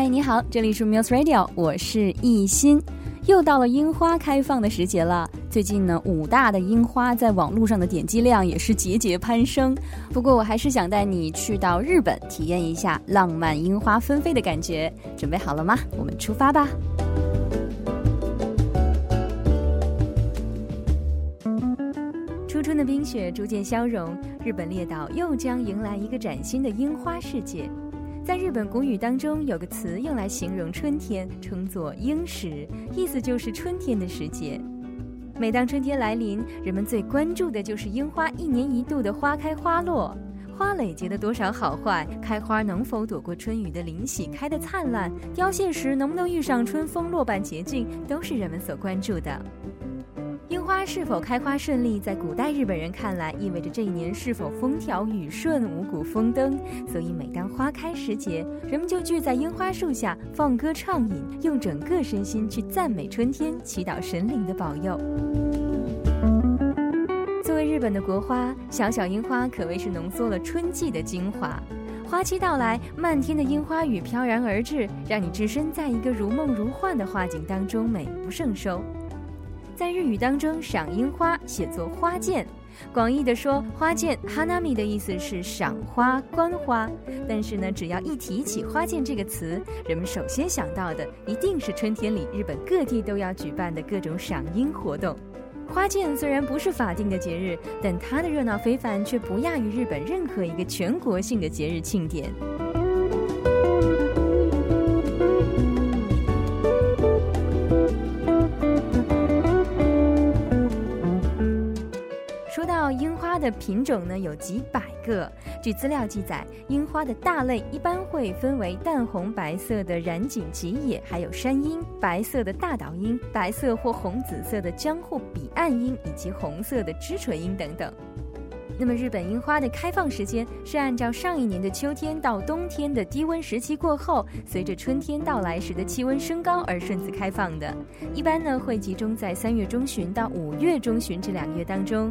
嗨，你好，这里是 Muse Radio，我是艺欣。又到了樱花开放的时节了。最近呢，武大的樱花在网络上的点击量也是节节攀升。不过，我还是想带你去到日本体验一下浪漫樱花纷飞的感觉。准备好了吗？我们出发吧！初春的冰雪逐渐消融，日本列岛又将迎来一个崭新的樱花世界。在日本古语当中，有个词用来形容春天，称作“樱时”，意思就是春天的时节。每当春天来临，人们最关注的就是樱花一年一度的花开花落，花蕾结的多少好坏，开花能否躲过春雨的淋洗，开得灿烂，凋谢时能不能遇上春风落瓣洁净，都是人们所关注的。樱花是否开花顺利，在古代日本人看来，意味着这一年是否风调雨顺、五谷丰登。所以，每当花开时节，人们就聚在樱花树下放歌畅饮，用整个身心去赞美春天，祈祷神灵的保佑。作为日本的国花，小小樱花可谓是浓缩了春季的精华。花期到来，漫天的樱花雨飘然而至，让你置身在一个如梦如幻的画景当中，美不胜收。在日语当中，赏樱花写作花见，广义的说，花见 hanami 的意思是赏花、观花。但是呢，只要一提起花见这个词，人们首先想到的一定是春天里日本各地都要举办的各种赏樱活动。花见虽然不是法定的节日，但它的热闹非凡却不亚于日本任何一个全国性的节日庆典。的品种呢有几百个。据资料记载，樱花的大类一般会分为淡红白色的染井吉野，还有山樱、白色的大岛樱、白色或红紫色的江户彼岸樱，以及红色的枝垂樱等等。那么，日本樱花的开放时间是按照上一年的秋天到冬天的低温时期过后，随着春天到来时的气温升高而顺次开放的。一般呢会集中在三月中旬到五月中旬这两个月当中。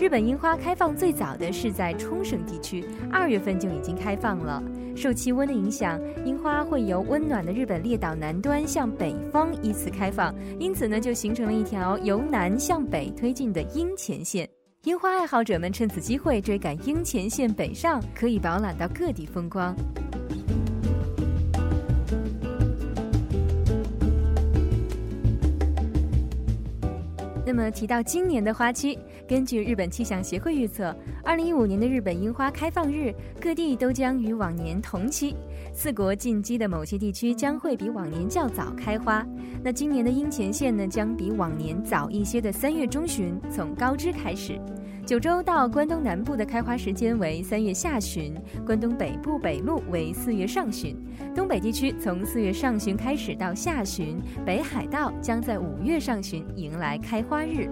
日本樱花开放最早的是在冲绳地区，二月份就已经开放了。受气温的影响，樱花会由温暖的日本列岛南端向北方依次开放，因此呢，就形成了一条由南向北推进的樱前线。樱花爱好者们趁此机会追赶樱前线北上，可以饱览到各地风光。那么提到今年的花期，根据日本气象协会预测，二零一五年的日本樱花开放日，各地都将与往年同期。四国近畿的某些地区将会比往年较早开花。那今年的樱前线呢，将比往年早一些的三月中旬从高知开始。九州到关东南部的开花时间为三月下旬，关东北部北路为四月上旬，东北地区从四月上旬开始到下旬，北海道将在五月上旬迎来开花日。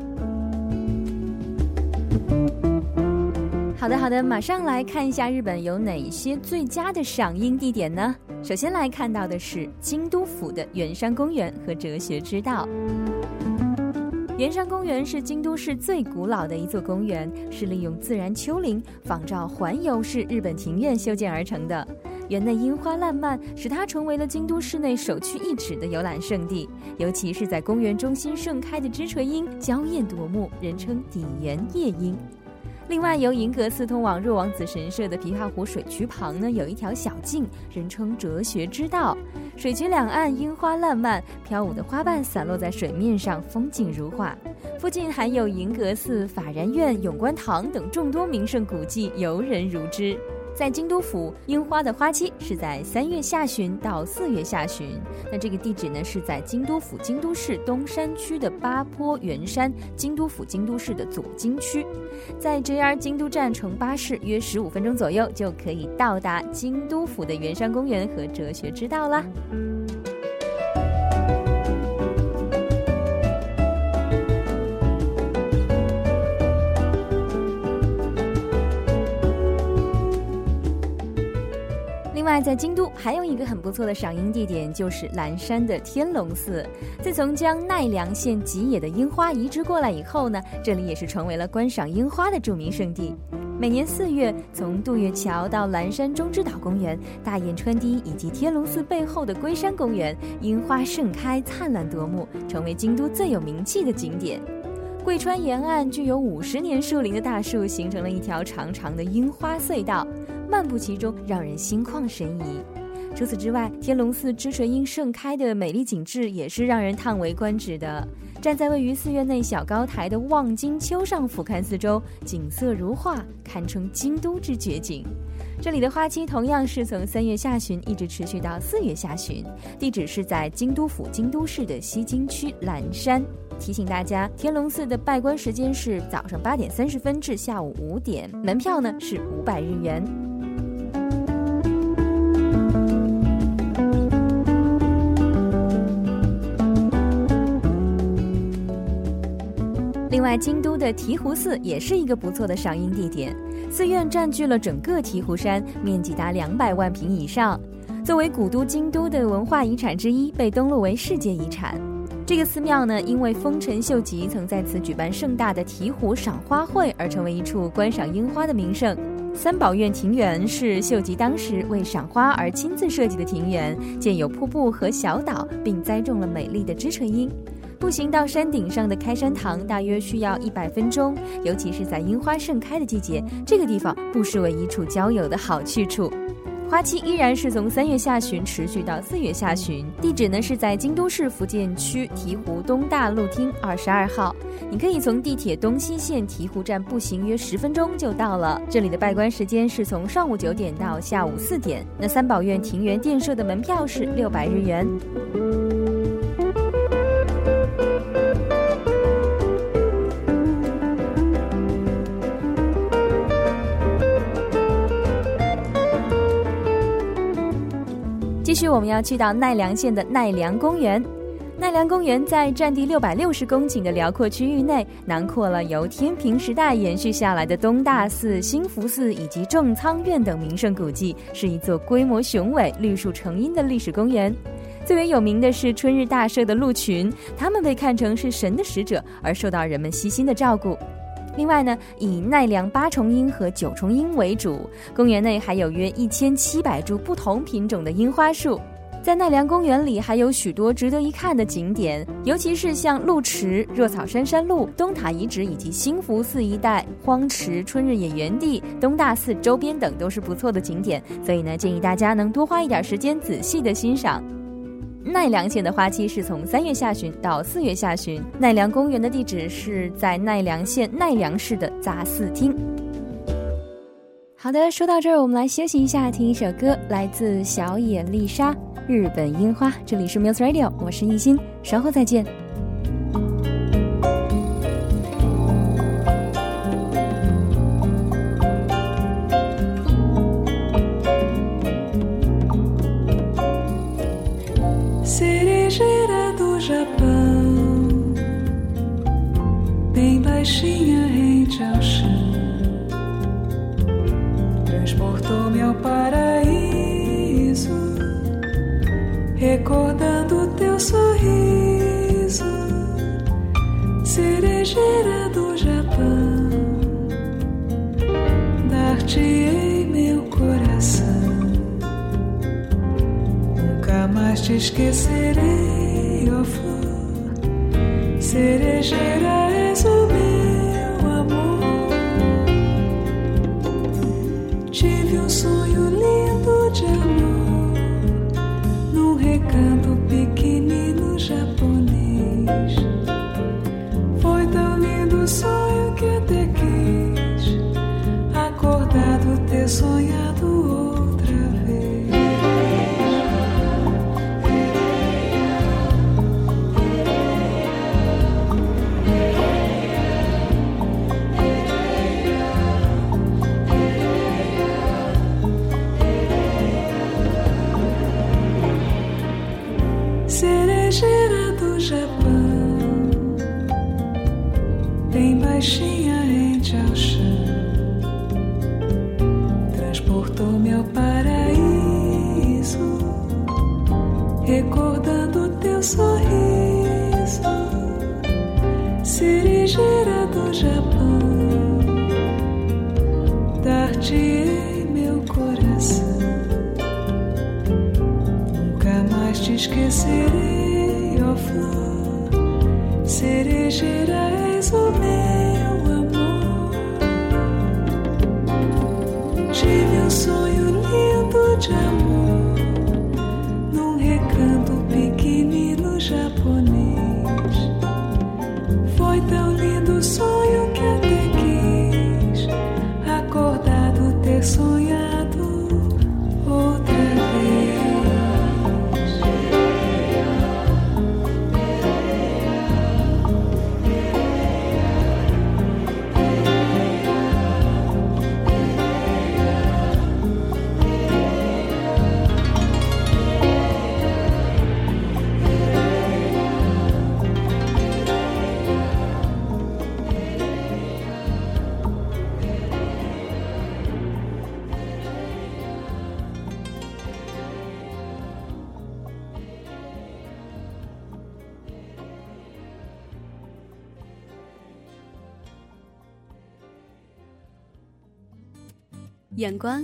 好的，好的，马上来看一下日本有哪些最佳的赏樱地点呢？首先来看到的是京都府的圆山公园和哲学之道。圆山公园是京都市最古老的一座公园，是利用自然丘陵仿照环游式日本庭院修建而成的。园内樱花烂漫，使它成为了京都市内首屈一指的游览胜地。尤其是在公园中心盛开的枝垂樱，娇艳夺目，人称“底园夜樱”。另外，由银阁寺通往若王子神社的琵琶湖水渠旁呢，有一条小径，人称哲学之道。水渠两岸樱花烂漫，飘舞的花瓣散落在水面上，风景如画。附近还有银阁寺、法然院、永观堂等众多名胜古迹，游人如织。在京都府，樱花的花期是在三月下旬到四月下旬。那这个地址呢，是在京都府京都市东山区的八坡圆山，京都府京都市的左京区。在 JR 京都站乘巴士约十五分钟左右，就可以到达京都府的圆山公园和哲学之道啦。另外，在京都还有一个很不错的赏樱地点，就是岚山的天龙寺。自从将奈良县吉野的樱花移植过来以后呢，这里也是成为了观赏樱花的著名胜地。每年四月，从渡月桥到岚山中之岛公园、大雁川堤以及天龙寺背后的龟山公园，樱花盛开，灿烂夺目，成为京都最有名气的景点。贵川沿岸具有五十年树龄的大树，形成了一条长长的樱花隧道，漫步其中让人心旷神怡。除此之外，天龙寺之垂樱盛开的美丽景致也是让人叹为观止的。站在位于寺院内小高台的望京丘上俯瞰四周，景色如画，堪称京都之绝景。这里的花期同样是从三月下旬一直持续到四月下旬，地址是在京都府京都市的西京区岚山。提醒大家，天龙寺的拜观时间是早上八点三十分至下午五点，门票呢是五百日元。外，京都的醍醐寺也是一个不错的赏樱地点。寺院占据了整个醍醐山，面积达两百万平以上。作为古都京都的文化遗产之一，被登录为世界遗产。这个寺庙呢，因为丰臣秀吉曾在此举办盛大的醍醐赏花会，而成为一处观赏樱花的名胜。三宝院庭园是秀吉当时为赏花而亲自设计的庭园，建有瀑布和小岛，并栽种了美丽的枝垂樱。步行到山顶上的开山堂，大约需要一百分钟。尤其是在樱花盛开的季节，这个地方不失为一处郊游的好去处。花期依然是从三月下旬持续到四月下旬。地址呢是在京都市福建区醍醐东大路厅二十二号。你可以从地铁东西线醍醐站步行约十分钟就到了。这里的拜观时间是从上午九点到下午四点。那三宝院庭园电设的门票是六百日元。续，我们要去到奈良县的奈良公园。奈良公园在占地六百六十公顷的辽阔区域内，囊括了由天平时代延续下来的东大寺、兴福寺以及正仓院等名胜古迹，是一座规模雄伟、绿树成荫的历史公园。最为有名的是春日大社的鹿群，它们被看成是神的使者，而受到人们悉心的照顾。另外呢，以奈良八重樱和九重樱为主，公园内还有约一千七百株不同品种的樱花树。在奈良公园里还有许多值得一看的景点，尤其是像鹿池、若草山山路、东塔遗址以及兴福寺一带、荒池、春日野园地、东大寺周边等都是不错的景点。所以呢，建议大家能多花一点时间仔细的欣赏。奈良县的花期是从三月下旬到四月下旬。奈良公园的地址是在奈良县奈良市的杂寺厅。好的，说到这儿，我们来休息一下，听一首歌，来自小野丽莎《日本樱花》。这里是 Muse Radio，我是艺兴，稍后再见。阳光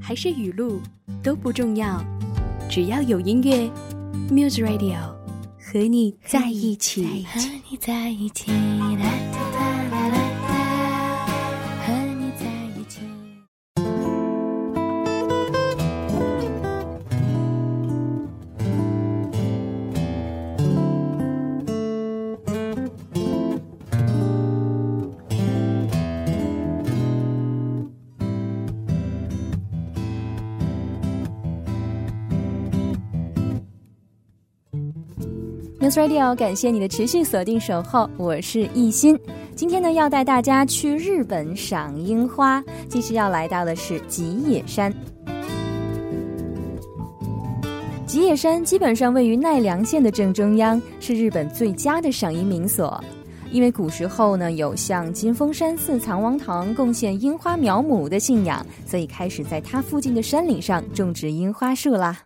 还是雨露都不重要，只要有音乐，Muse Radio 和你在一起。和你在一起，Radio，感谢你的持续锁定守候，我是艺欣。今天呢，要带大家去日本赏樱花，继续要来到的是吉野山。吉野山基本上位于奈良县的正中央，是日本最佳的赏樱名所。因为古时候呢有向金峰山寺藏王堂贡献樱花苗母的信仰，所以开始在它附近的山岭上种植樱花树啦。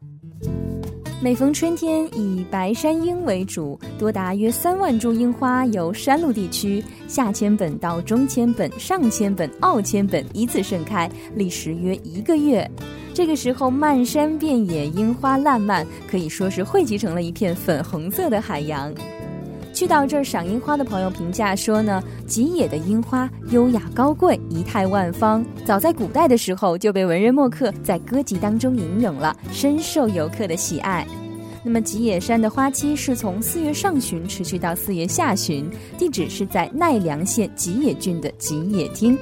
每逢春天，以白山樱为主，多达约三万株樱花由山路地区下千本到中千本、上千本、奥千本依次盛开，历时约一个月。这个时候，漫山遍野樱花烂漫，可以说是汇集成了一片粉红色的海洋。去到这儿赏樱花的朋友评价说呢，吉野的樱花优雅高贵，仪态万方。早在古代的时候就被文人墨客在歌集当中吟咏了，深受游客的喜爱。那么吉野山的花期是从四月上旬持续到四月下旬，地址是在奈良县吉野郡的吉野町。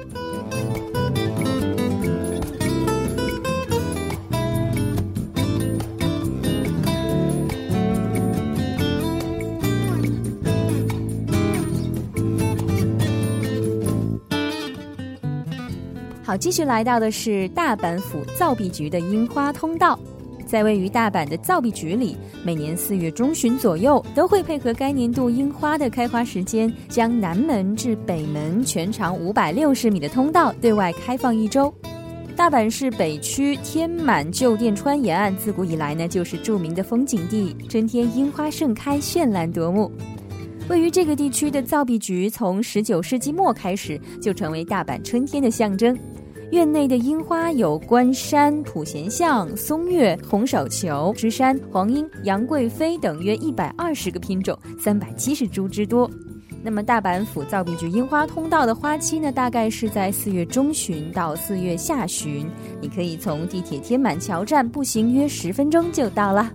好，继续来到的是大阪府造币局的樱花通道。在位于大阪的造币局里，每年四月中旬左右，都会配合该年度樱花的开花时间，将南门至北门全长五百六十米的通道对外开放一周。大阪市北区天满旧店川沿岸，自古以来呢就是著名的风景地，春天樱花盛开，绚烂夺目。位于这个地区的造币局，从十九世纪末开始就成为大阪春天的象征。院内的樱花有关山、普贤象、松月、红手球、芝山、黄樱、杨贵妃等约一百二十个品种，三百七十株之多。那么大阪府造币局樱花通道的花期呢，大概是在四月中旬到四月下旬。你可以从地铁天满桥站步行约十分钟就到了。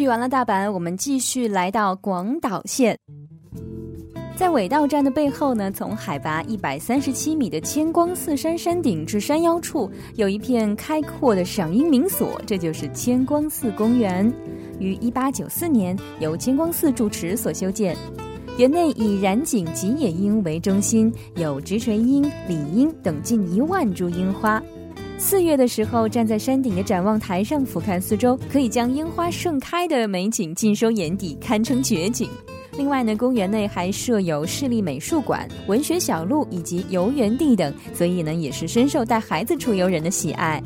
去完了大阪，我们继续来到广岛县。在尾道站的背后呢，从海拔一百三十七米的千光寺山山顶至山腰处，有一片开阔的赏樱名所，这就是千光寺公园。于一八九四年由千光寺住持所修建，园内以染井吉野樱为中心，有直垂樱、里樱等近一万株樱花。四月的时候，站在山顶的展望台上俯瞰四周，可以将樱花盛开的美景尽收眼底，堪称绝景。另外呢，公园内还设有市立美术馆、文学小路以及游园地等，所以呢，也是深受带孩子出游人的喜爱。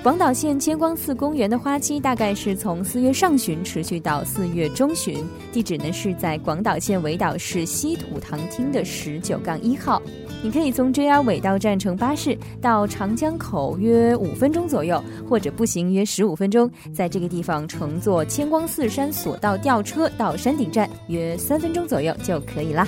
广岛县千光寺公园的花期大概是从四月上旬持续到四月中旬，地址呢是在广岛县尾岛市西土堂町的十九杠一号。你可以从 JR 尾道站乘巴士到长江口约五分钟左右，或者步行约十五分钟，在这个地方乘坐千光寺山索道吊车到山顶站约三分钟左右就可以啦。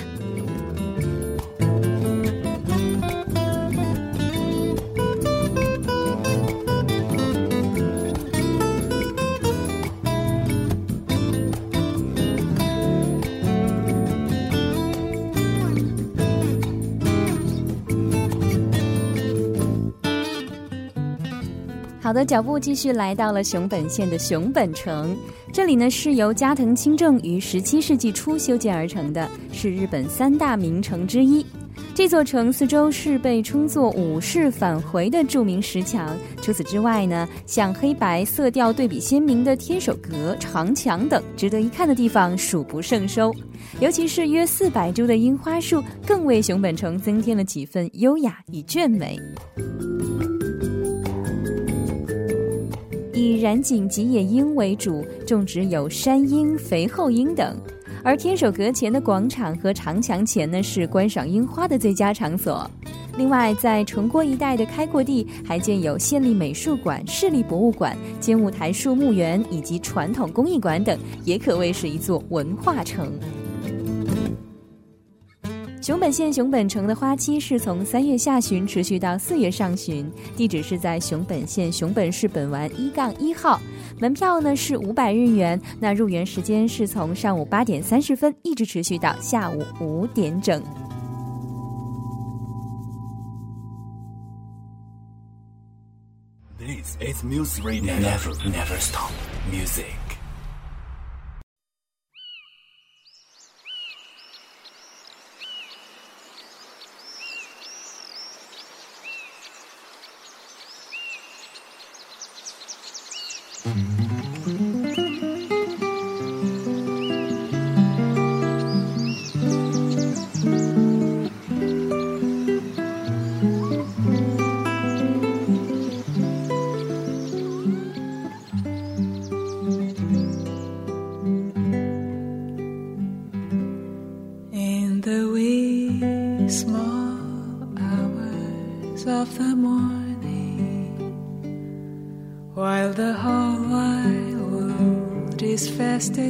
好的，脚步继续来到了熊本县的熊本城。这里呢是由加藤清正于十七世纪初修建而成的，是日本三大名城之一。这座城四周是被称作“武士返回”的著名石墙。除此之外呢，像黑白色调对比鲜明的天守阁、长墙等值得一看的地方数不胜收。尤其是约四百株的樱花树，更为熊本城增添了几分优雅与隽美。以染井吉野樱为主，种植有山樱、肥后樱等。而天守阁前的广场和长墙前呢，是观赏樱花的最佳场所。另外，在城郭一带的开阔地，还建有县立美术馆、市立博物馆、兼务台树木园以及传统工艺馆等，也可谓是一座文化城。熊本县熊本城的花期是从三月下旬持续到四月上旬，地址是在熊本县熊本市本丸一杠一号，门票呢是五百日元，那入园时间是从上午八点三十分一直持续到下午五点整。This is Music Never, never stop. Music.「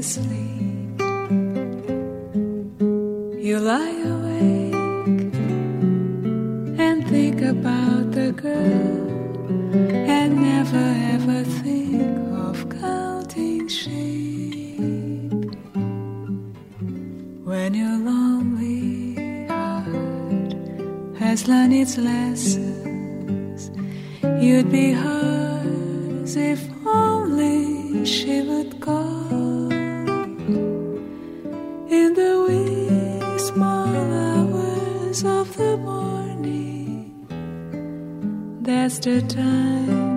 sleep. Of the morning, that's the time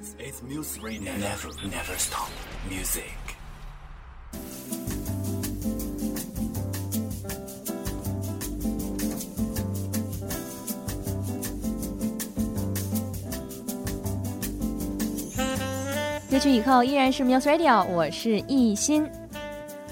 It's, Radio. Never, never stop. Music. 歌曲以后依然是 Muse Radio，我是艺欣。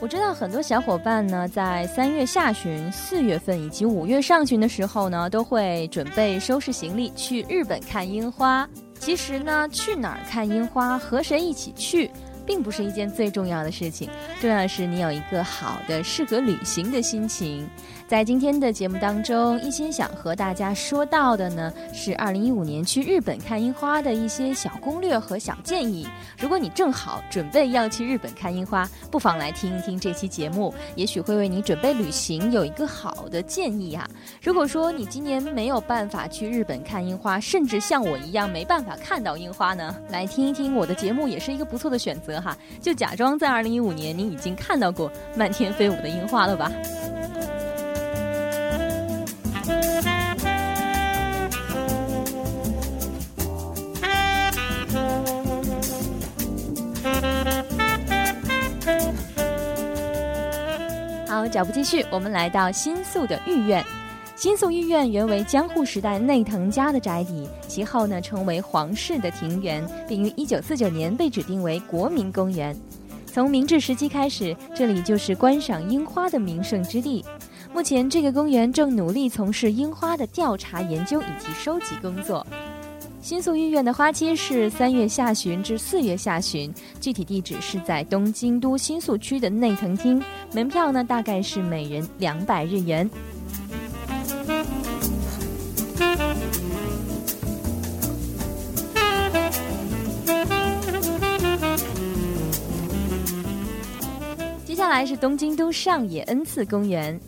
我知道很多小伙伴呢，在三月下旬、四月份以及五月上旬的时候呢，都会准备收拾行李去日本看樱花。其实呢，去哪儿看樱花，和谁一起去，并不是一件最重要的事情，重要的是你有一个好的、适合旅行的心情。在今天的节目当中，一心想和大家说到的呢，是二零一五年去日本看樱花的一些小攻略和小建议。如果你正好准备要去日本看樱花，不妨来听一听这期节目，也许会为你准备旅行有一个好的建议啊。如果说你今年没有办法去日本看樱花，甚至像我一样没办法看到樱花呢，来听一听我的节目也是一个不错的选择哈。就假装在二零一五年你已经看到过漫天飞舞的樱花了吧。脚步继续，我们来到新宿的御苑。新宿御苑原为江户时代内藤家的宅邸，其后呢成为皇室的庭园，并于1949年被指定为国民公园。从明治时期开始，这里就是观赏樱花的名胜之地。目前，这个公园正努力从事樱花的调查研究以及收集工作。新宿御苑的花期是三月下旬至四月下旬，具体地址是在东京都新宿区的内藤町，门票呢大概是每人两百日元。接下来是东京都上野恩赐公园。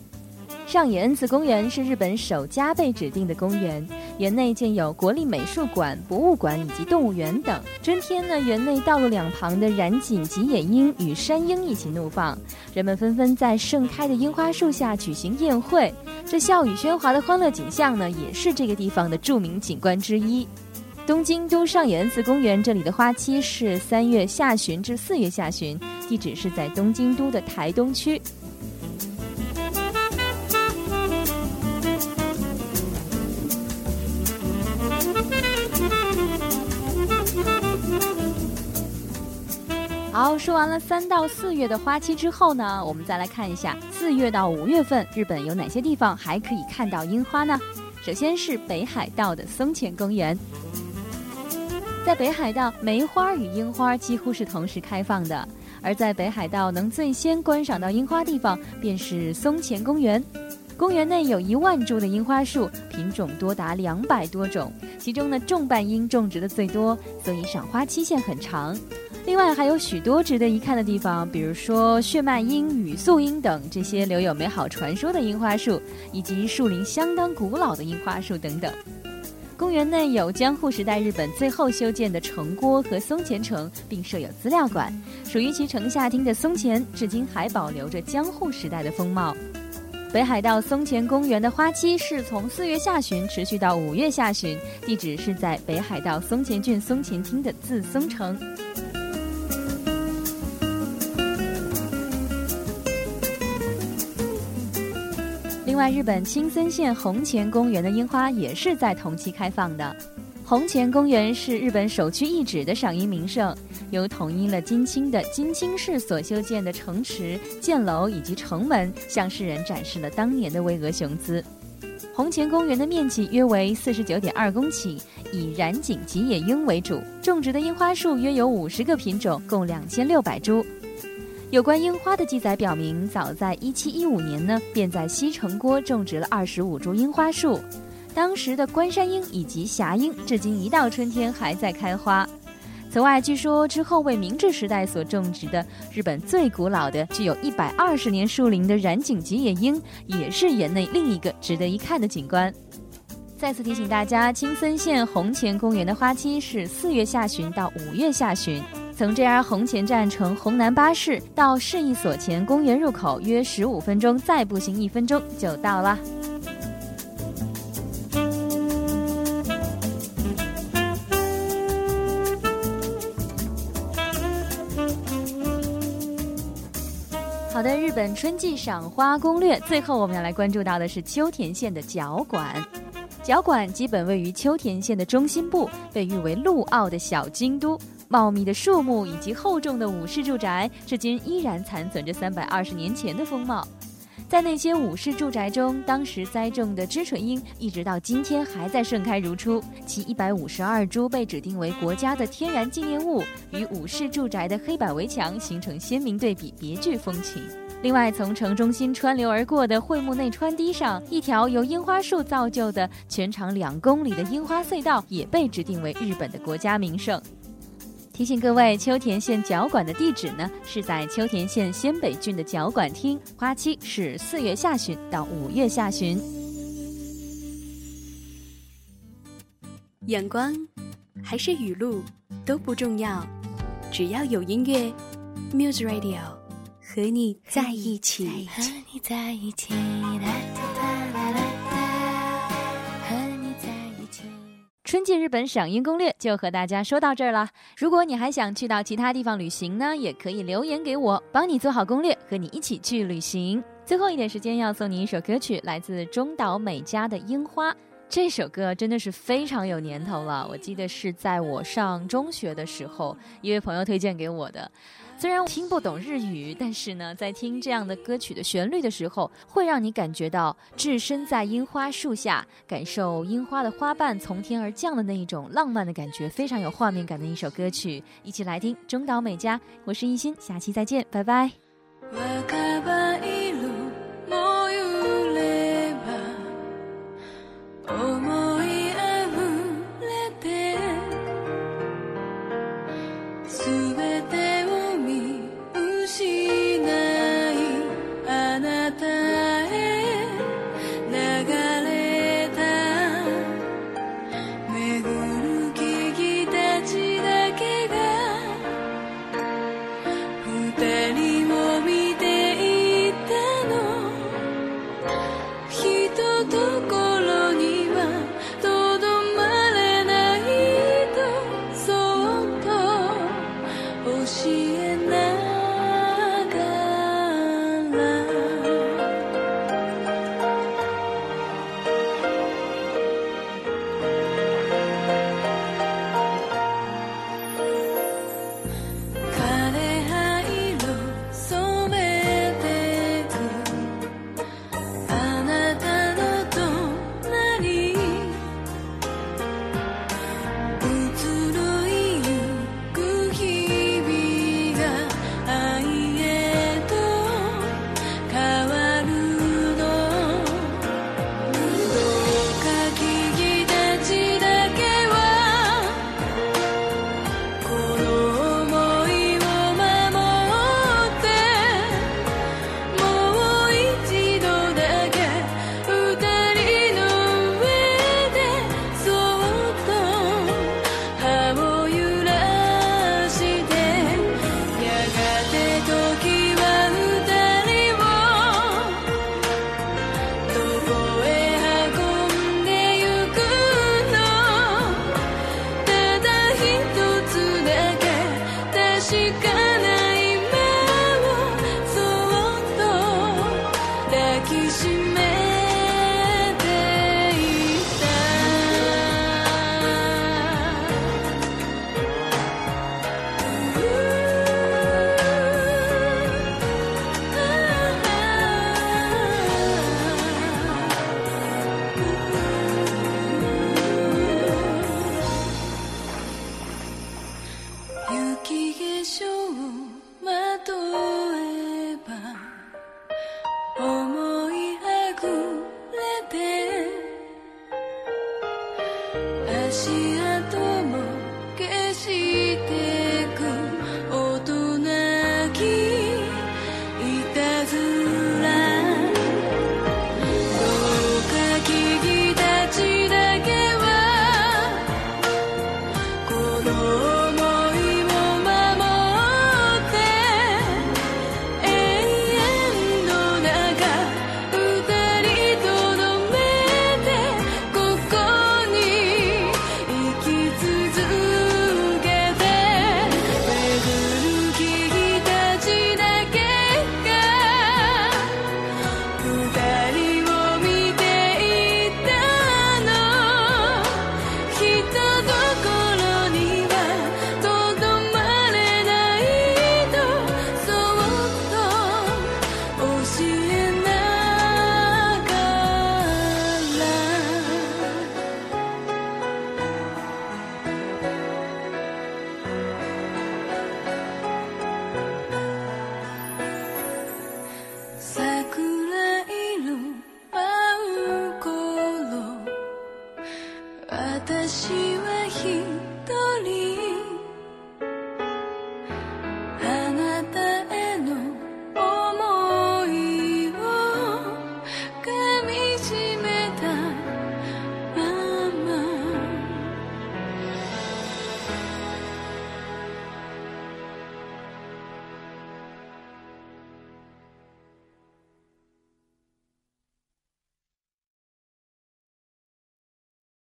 上野恩赐公园是日本首家被指定的公园，园内建有国立美术馆、博物馆以及动物园等。春天呢，园内道路两旁的染井吉野樱与山樱一起怒放，人们纷纷在盛开的樱花树下举行宴会。这笑语喧哗的欢乐景象呢，也是这个地方的著名景观之一。东京都上野恩赐公园这里的花期是三月下旬至四月下旬，地址是在东京都的台东区。好，说完了三到四月的花期之后呢，我们再来看一下四月到五月份日本有哪些地方还可以看到樱花呢？首先是北海道的松前公园。在北海道，梅花与樱花几乎是同时开放的，而在北海道能最先观赏到樱花地方便是松前公园。公园内有一万株的樱花树，品种多达两百多种，其中呢重瓣樱种植的最多，所以赏花期限很长。另外还有许多值得一看的地方，比如说血脉樱、与素樱等这些留有美好传说的樱花树，以及树龄相当古老的樱花树等等。公园内有江户时代日本最后修建的城郭和松前城，并设有资料馆。属于其城下町的松前，至今还保留着江户时代的风貌。北海道松前公园的花期是从四月下旬持续到五月下旬，地址是在北海道松前郡松前町的自松城。另外，日本青森县红前公园的樱花也是在同期开放的。红前公园是日本首屈一指的赏樱名胜，由统一了金青的金青市所修建的城池、箭楼以及城门，向世人展示了当年的巍峨雄姿。红前公园的面积约为四十九点二公顷，以染井吉野樱为主，种植的樱花树约有五十个品种，共两千六百株。有关樱花的记载表明，早在一七一五年呢，便在西城郭种植了二十五株樱花树。当时的关山樱以及霞樱，至今一到春天还在开花。此外，据说之后为明治时代所种植的日本最古老的、具有一百二十年树龄的染井吉野樱，也是园内另一个值得一看的景观。再次提醒大家，青森县红前公园的花期是四月下旬到五月下旬。从 JR 红前站乘红南巴士到市役所前公园入口约十五分钟，再步行一分钟就到了。好的，日本春季赏花攻略。最后，我们要来关注到的是秋田县的角馆。角馆基本位于秋田县的中心部，被誉为陆奥的小京都。茂密的树木以及厚重的武士住宅，至今依然残存着三百二十年前的风貌。在那些武士住宅中，当时栽种的知春樱，一直到今天还在盛开如初。其一百五十二株被指定为国家的天然纪念物，与武士住宅的黑板围墙形成鲜明对比，别具风情。另外，从城中心穿流而过的会木内川堤上，一条由樱花树造就的全长两公里的樱花隧道，也被指定为日本的国家名胜。提醒各位，秋田县角馆的地址呢，是在秋田县仙北郡的角馆厅，花期是四月下旬到五月下旬。阳光还是雨露都不重要，只要有音乐，Muse Radio 和你在一起。和你在一起，春季日本赏樱攻略就和大家说到这儿了。如果你还想去到其他地方旅行呢，也可以留言给我，帮你做好攻略，和你一起去旅行。最后一点时间要送你一首歌曲，来自中岛美嘉的《樱花》。这首歌真的是非常有年头了，我记得是在我上中学的时候，一位朋友推荐给我的。虽然我听不懂日语，但是呢，在听这样的歌曲的旋律的时候，会让你感觉到置身在樱花树下，感受樱花的花瓣从天而降的那一种浪漫的感觉，非常有画面感的一首歌曲。一起来听中岛美嘉，我是一心，下期再见，拜拜。